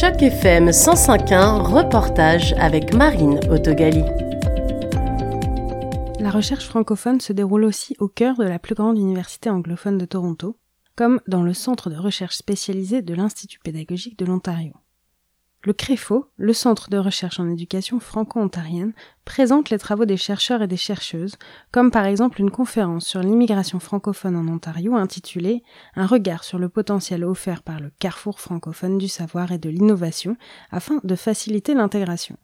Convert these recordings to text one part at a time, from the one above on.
Choc FM 105.1, reportage avec Marine Autogali. La recherche francophone se déroule aussi au cœur de la plus grande université anglophone de Toronto, comme dans le centre de recherche spécialisé de l'Institut pédagogique de l'Ontario. Le CREFO, le Centre de recherche en éducation franco-ontarienne, présente les travaux des chercheurs et des chercheuses, comme par exemple une conférence sur l'immigration francophone en Ontario intitulée Un regard sur le potentiel offert par le carrefour francophone du savoir et de l'innovation afin de faciliter l'intégration.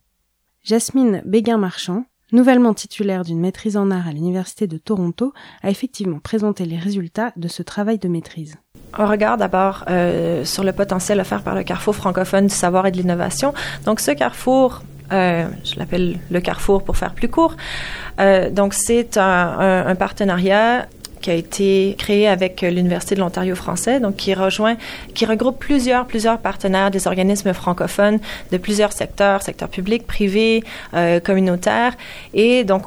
Jasmine Béguin-Marchand, nouvellement titulaire d'une maîtrise en art à l'Université de Toronto, a effectivement présenté les résultats de ce travail de maîtrise. On regarde d'abord euh, sur le potentiel offert par le carrefour francophone du savoir et de l'innovation. Donc, ce carrefour, euh, je l'appelle le carrefour pour faire plus court. Euh, donc, c'est un, partenariat qui a été créé avec l'Université de l'Ontario français, donc qui rejoint, qui regroupe plusieurs, plusieurs partenaires des organismes francophones de plusieurs secteurs, secteur public, privé, communautaire. Et donc,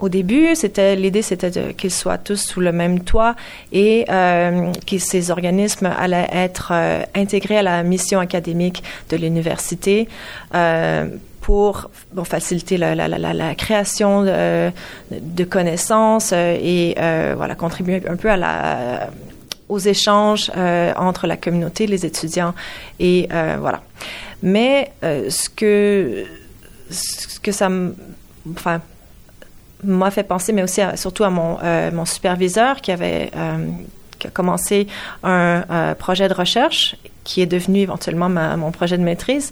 au début, c'était l'idée, c'était qu'ils soient tous sous le même toit et euh, que ces organismes allaient être euh, intégrés à la mission académique de l'université euh, pour faciliter la, création de, connaissances et voilà contribuer un peu à la aux échanges entre la communauté, les étudiants et voilà. Mais ce que ce que ça enfin m'a fait penser, mais aussi surtout à mon, euh, mon superviseur qui avait euh, qui a commencé un euh, projet de recherche qui est devenu éventuellement mon projet de maîtrise.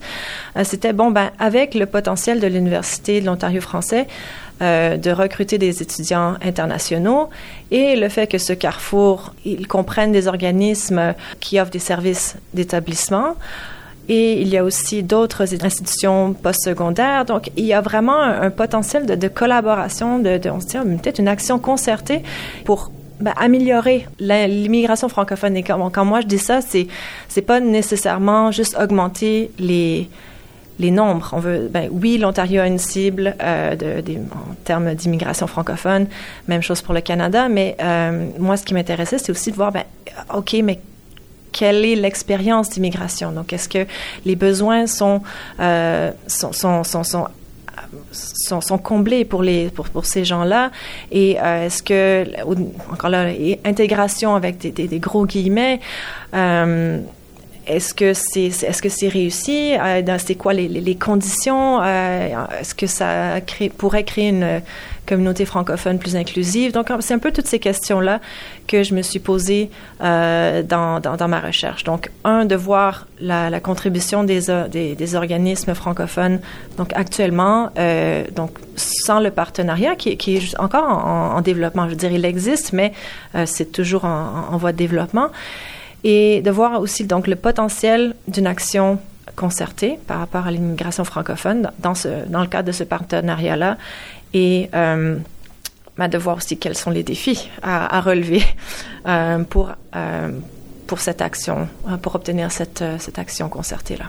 C'était bon, ben avec le potentiel de l'université de l'Ontario français de recruter des étudiants internationaux et le fait que ce carrefour il comprenne des organismes qui offrent des services d'établissement. Et il y a aussi d'autres institutions postsecondaires. Donc, il y a vraiment un, potentiel de, collaboration, de, on se dit, peut-être une action concertée pour ben, améliorer l'immigration francophone. Et quand, moi je dis ça, c'est c'est pas nécessairement juste augmenter les les nombres. On veut, ben, oui, l'Ontario a une cible euh, en termes d'immigration francophone. Même chose pour le Canada. Mais euh, moi, ce qui m'intéressait, c'est aussi de voir, ben, ok, mais quelle est l'expérience d'immigration. Donc, est-ce que les besoins sont, euh, sont, sont, sont, sont comblés pour les pour, pour ces gens-là? Et euh, est-ce que encore là intégration avec des, des, gros guillemets euh, est-ce que c'est est-ce que réussi? Euh, c'est quoi les, les, conditions? Euh, est-ce que ça pourrait créer une communauté francophone plus inclusive. Donc c'est un peu toutes ces questions là que je me suis posée euh, dans, dans, ma recherche. Donc un de voir la, contribution des, des, organismes francophones donc actuellement euh, donc sans le partenariat qui, est encore en, en, développement. Je veux dire il existe mais euh, c'est toujours en, en voie de développement. Et de voir aussi donc le potentiel d'une action concertée par rapport à l'immigration francophone dans, ce, dans le cadre de ce partenariat-là et euh, de voir aussi quels sont les défis à, à relever euh, pour, euh, pour cette action, pour obtenir cette, cette action concertée-là.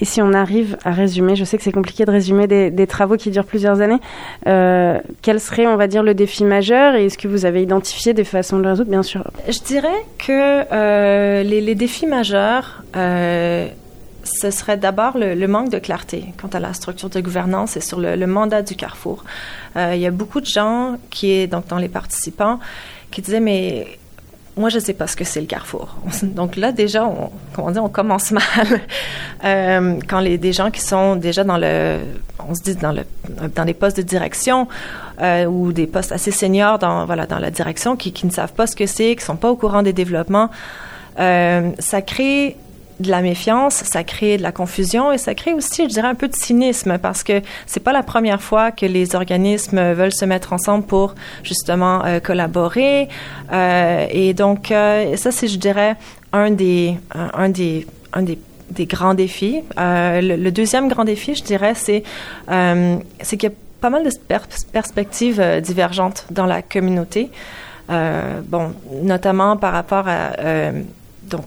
Et si on arrive à résumer, je sais que c'est compliqué de résumer des, des, travaux qui durent plusieurs années, euh, quel serait, on va dire, le défi majeur et est-ce que vous avez identifié des façons de le résoudre, bien sûr Je dirais que euh, les, les, défis majeurs, euh, ce serait d'abord le, manque de clarté quant à la structure de gouvernance et sur le, mandat du Carrefour. Euh, il y a beaucoup de gens qui, est, donc dans les participants, qui disaient, mais moi, je ne sais pas ce que c'est le carrefour. Donc là, déjà, on, comment dire, on commence mal. euh, quand les des gens qui sont déjà dans le, on se dit dans le, dans des postes de direction euh, ou des postes assez seniors dans voilà dans la direction, qui, qui ne savent pas ce que c'est, qui sont pas au courant des développements, ça crée de la méfiance, ça crée de la confusion et ça crée aussi, je dirais, un peu de cynisme parce que c'est pas la première fois que les organismes veulent se mettre ensemble pour justement euh, collaborer. Euh, et donc, euh, ça, c'est, je dirais, un des, un des, un des des grands défis. Le, deuxième grand défi, je dirais, c'est c'est qu'il y a pas mal de pers perspectives divergentes dans la communauté. bon, notamment par rapport à donc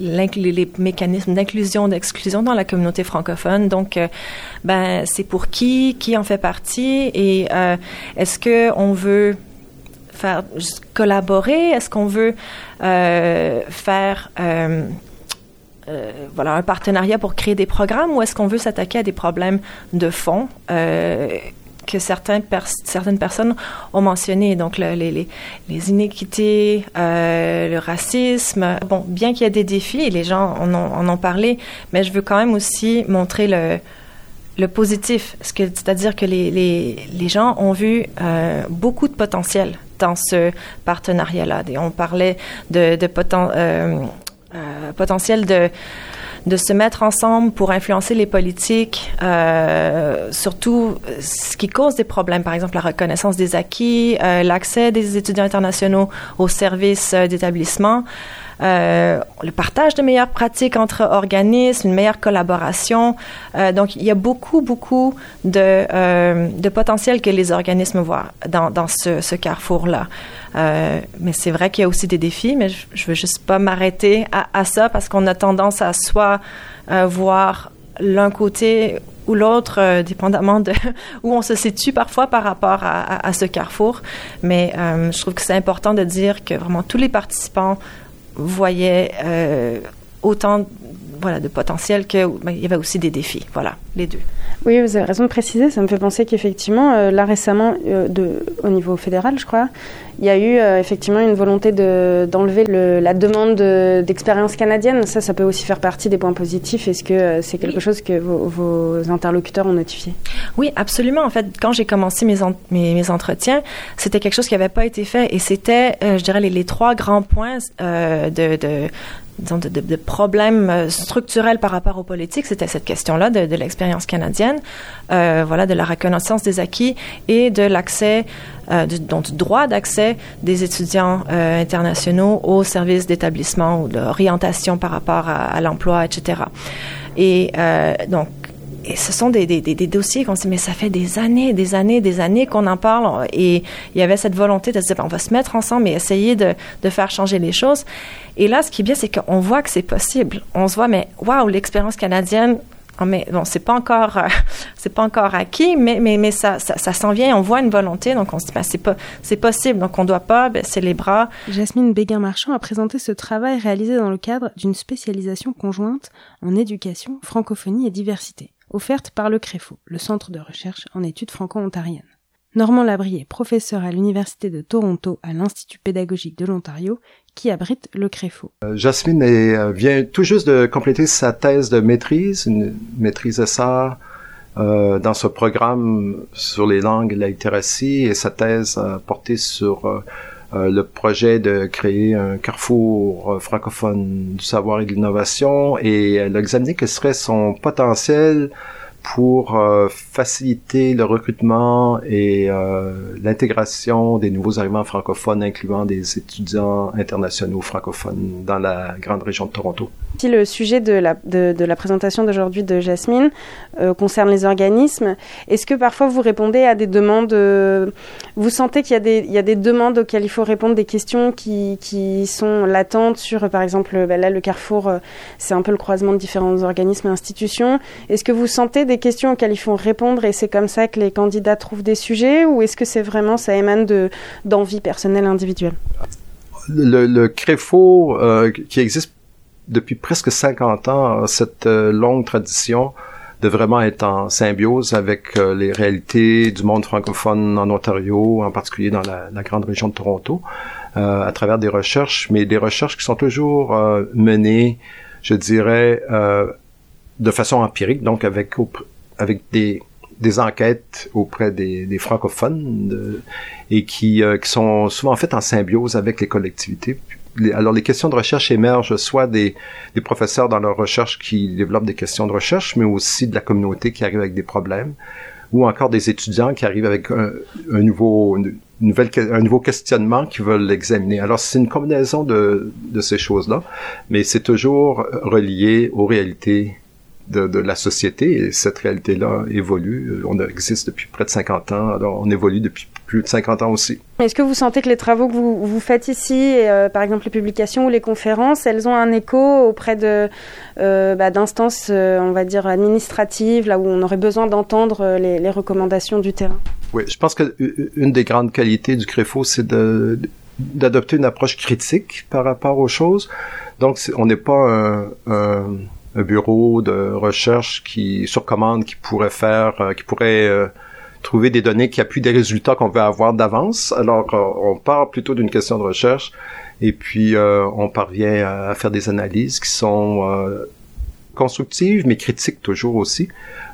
les mécanismes d'inclusion, d'exclusion dans la communauté francophone. Donc, euh, ben, c'est pour qui, qui en fait partie et euh, est-ce que on veut faire collaborer, est-ce qu'on veut euh, faire voilà, un partenariat pour créer des programmes ou est-ce qu'on veut s'attaquer à des problèmes de fond que certaines personnes ont mentionné, donc les, inéquités, euh, le racisme. Bon, bien qu'il y ait des défis, les gens en ont, parlé, mais je veux quand même aussi montrer le, le positif, c'est-à-dire que les, les, les, gens ont vu euh, beaucoup de potentiel dans ce partenariat-là. On parlait de, euh potentiel de de se mettre ensemble pour influencer les politiques, euh, surtout ce qui cause des problèmes, par exemple la reconnaissance des acquis, euh, l'accès des étudiants internationaux aux services euh, d'établissement. Euh, le partage de meilleures pratiques entre organismes, une meilleure collaboration. Euh, donc, il y a beaucoup, beaucoup de, euh, de potentiel que les organismes voient dans, dans ce, carrefour-là. Mais c'est vrai qu'il y a aussi des défis, mais je, je veux juste pas m'arrêter à, ça parce qu'on a tendance à soit voir l'un côté ou l'autre, dépendamment de où on se situe parfois par rapport à, ce carrefour. Mais je trouve que c'est important de dire que vraiment tous les participants voyait euh, autant voilà, de potentiel qu'il ben, y avait aussi des défis. Voilà, les deux. Oui, vous avez raison de préciser. Ça me fait penser qu'effectivement, euh, là récemment, euh, de, au niveau fédéral, je crois, il y a eu euh, effectivement une volonté de, d'enlever le, la demande de, d'expérience canadienne. Ça, ça peut aussi faire partie des points positifs. Est-ce que c'est quelque chose que vos, vos, interlocuteurs ont notifié? Oui, absolument. En fait, quand j'ai commencé mes, en, mes, mes, entretiens, c'était quelque chose qui n'avait pas été fait et c'était, je dirais, les, les, trois grands points de, de de, problèmes structurels par rapport aux politiques, c'était cette question-là de, l'expérience canadienne, euh, voilà, de la reconnaissance des acquis et de l'accès, euh, du, donc du droit d'accès des étudiants euh, internationaux aux services d'établissement ou d'orientation par rapport à, à l'emploi, etc. Et euh, donc, et ce sont des, des, des dossiers qu'on se dit, mais ça fait des années, des années, des années qu'on en parle. Et il y avait cette volonté de se dire, on va se mettre ensemble et essayer de, de faire changer les choses. Et là, ce qui est bien, c'est qu'on voit que c'est possible. On se voit, mais waouh, l'expérience canadienne, oh, mais bon, c'est pas encore, euh, c'est pas encore acquis, mais mais mais ça ça, ça s'en vient. On voit une volonté, donc on se dit, ben, c'est pas, c'est possible. Donc on doit pas baisser les bras. Jasmine Béguin-Marchand a présenté ce travail réalisé dans le cadre d'une spécialisation conjointe en éducation, francophonie et diversité offerte par le CREFO, le Centre de recherche en études franco-ontariennes. Normand Labrie est professeur à l'Université de Toronto à l'Institut pédagogique de l'Ontario qui abrite le CREFO. Euh, Jasmine euh, vient tout juste de compléter sa thèse de maîtrise, une maîtrise SR euh, dans ce programme sur les langues et la littératie et sa thèse a porté sur euh, le projet de créer un carrefour francophone du savoir et de l'innovation et elle a examiné quel serait son potentiel pour euh, faciliter le recrutement et euh, l'intégration des nouveaux arrivants francophones, incluant des étudiants internationaux francophones dans la grande région de Toronto. Si le sujet de la, de, la présentation d'aujourd'hui de Jasmine euh, concerne les organismes, est-ce que parfois vous répondez à des demandes, euh, vous sentez qu'il y, y a des demandes auxquelles il faut répondre, des questions qui, qui sont latentes sur, par exemple, ben là, le Carrefour, euh, c'est un peu le croisement de différents organismes et institutions. Est-ce que vous sentez des questions auxquelles il faut répondre et c'est comme ça que les candidats trouvent des sujets ou est-ce que c'est vraiment, ça émane de, d'envie personnelle individuelle? Le, le euh, qui existe depuis presque 50 ans, cette euh, longue tradition de vraiment être en symbiose avec euh, les réalités du monde francophone en Ontario, en particulier dans la, grande région de Toronto, euh, à travers des recherches, mais des recherches qui sont toujours menées, je dirais, de façon empirique, donc avec avec des des enquêtes auprès des, francophones et qui, qui sont souvent faites en symbiose avec les collectivités alors les questions de recherche émergent soit des, des, professeurs dans leur recherche qui développent des questions de recherche, mais aussi de la communauté qui arrive avec des problèmes, ou encore des étudiants qui arrivent avec un, un nouveau, une nouvelle, un nouveau questionnement qu'ils veulent examiner. Alors c'est une combinaison de, de ces choses-là, mais c'est toujours relié aux réalités de, de, la société et cette réalité-là évolue. On existe depuis près de 50 ans, alors on évolue depuis plus de 50 ans aussi. Est-ce que vous sentez que les travaux que vous, vous faites ici, et, euh, par exemple les publications ou les conférences, elles ont un écho auprès de euh, bah, d'instances, euh, on va dire administratives, là où on aurait besoin d'entendre les, les, recommandations du terrain? Oui, je pense que une des grandes qualités du CREFO, c'est de d'adopter une approche critique par rapport aux choses. Donc, on n'est pas un, un, bureau de recherche qui sur commande qui pourrait faire, euh, qui pourrait euh, trouver des données qui appuient des résultats qu'on veut avoir d'avance. Alors, on part plutôt d'une question de recherche et puis on parvient à, faire des analyses qui sont constructives, mais critiques toujours aussi.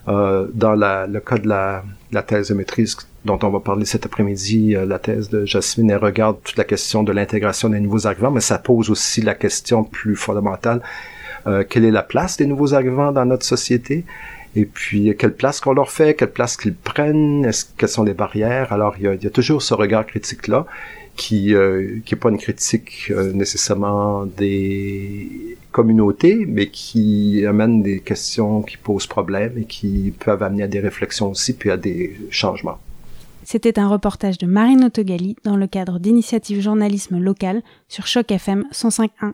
Euh, dans la, le cas de la, la, thèse de maîtrise dont on va parler cet après-midi, euh, la thèse de Jasmine, elle regarde toute la question de l'intégration des nouveaux arrivants, mais ça pose aussi la question plus fondamentale, euh, quelle est la place des nouveaux arrivants dans notre société? Et puis quelle place qu'on leur fait, quelle place qu'ils prennent, est-ce, quelles sont les barrières? Alors il y a, il y a toujours ce regard critique-là qui euh, qui est pas une critique euh, nécessairement des communautés, mais qui amène des questions qui posent problème et qui peuvent amener à des réflexions aussi, puis à des changements. C'était un reportage de Marine Autogali dans le cadre d'initiatives journalisme local sur Choc FM 105.1.